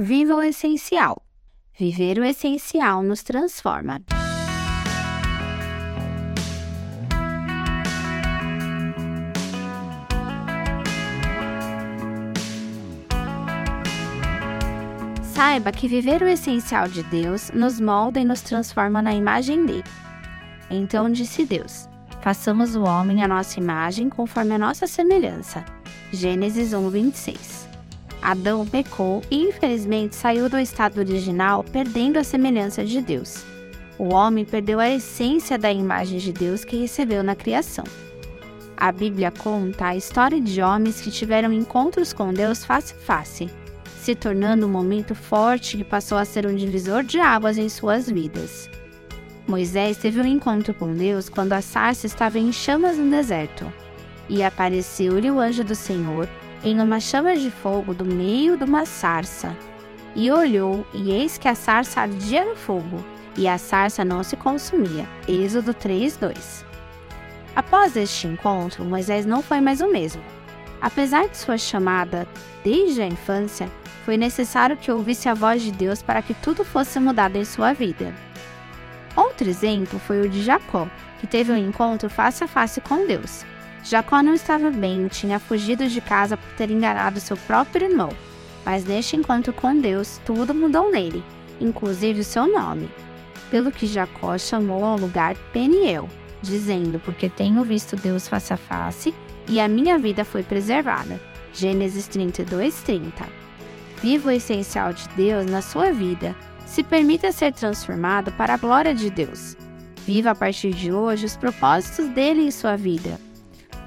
Viva o essencial. Viver o essencial nos transforma. Saiba que viver o essencial de Deus nos molda e nos transforma na imagem dele. Então disse Deus: Façamos o homem à nossa imagem, conforme a nossa semelhança. Gênesis 1, 26. Adão pecou e infelizmente saiu do estado original, perdendo a semelhança de Deus. O homem perdeu a essência da imagem de Deus que recebeu na criação. A Bíblia conta a história de homens que tiveram encontros com Deus face a face, se tornando um momento forte que passou a ser um divisor de águas em suas vidas. Moisés teve um encontro com Deus quando a sarça estava em chamas no deserto, e apareceu-lhe o anjo do Senhor em uma chama de fogo do meio de uma sarça. E olhou, e eis que a sarça ardia no fogo, e a sarça não se consumia. Êxodo 3:2. Após este encontro, Moisés não foi mais o mesmo. Apesar de sua chamada desde a infância, foi necessário que ouvisse a voz de Deus para que tudo fosse mudado em sua vida. Outro exemplo foi o de Jacó, que teve um encontro face a face com Deus. Jacó não estava bem, tinha fugido de casa por ter enganado seu próprio irmão. Mas neste encontro com Deus, tudo mudou nele, inclusive o seu nome. Pelo que Jacó chamou ao lugar Peniel, dizendo: Porque tenho visto Deus face a face e a minha vida foi preservada. Gênesis 32, 30. Viva o essencial de Deus na sua vida. Se permita ser transformado para a glória de Deus. Viva a partir de hoje os propósitos dele em sua vida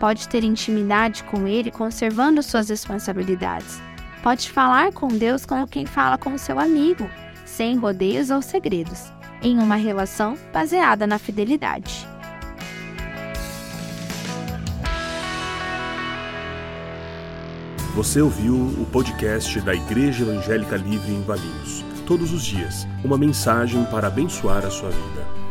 pode ter intimidade com Ele conservando suas responsabilidades. Pode falar com Deus como quem fala com seu amigo, sem rodeios ou segredos, em uma relação baseada na fidelidade. Você ouviu o podcast da Igreja Evangélica Livre em Valinhos. Todos os dias, uma mensagem para abençoar a sua vida.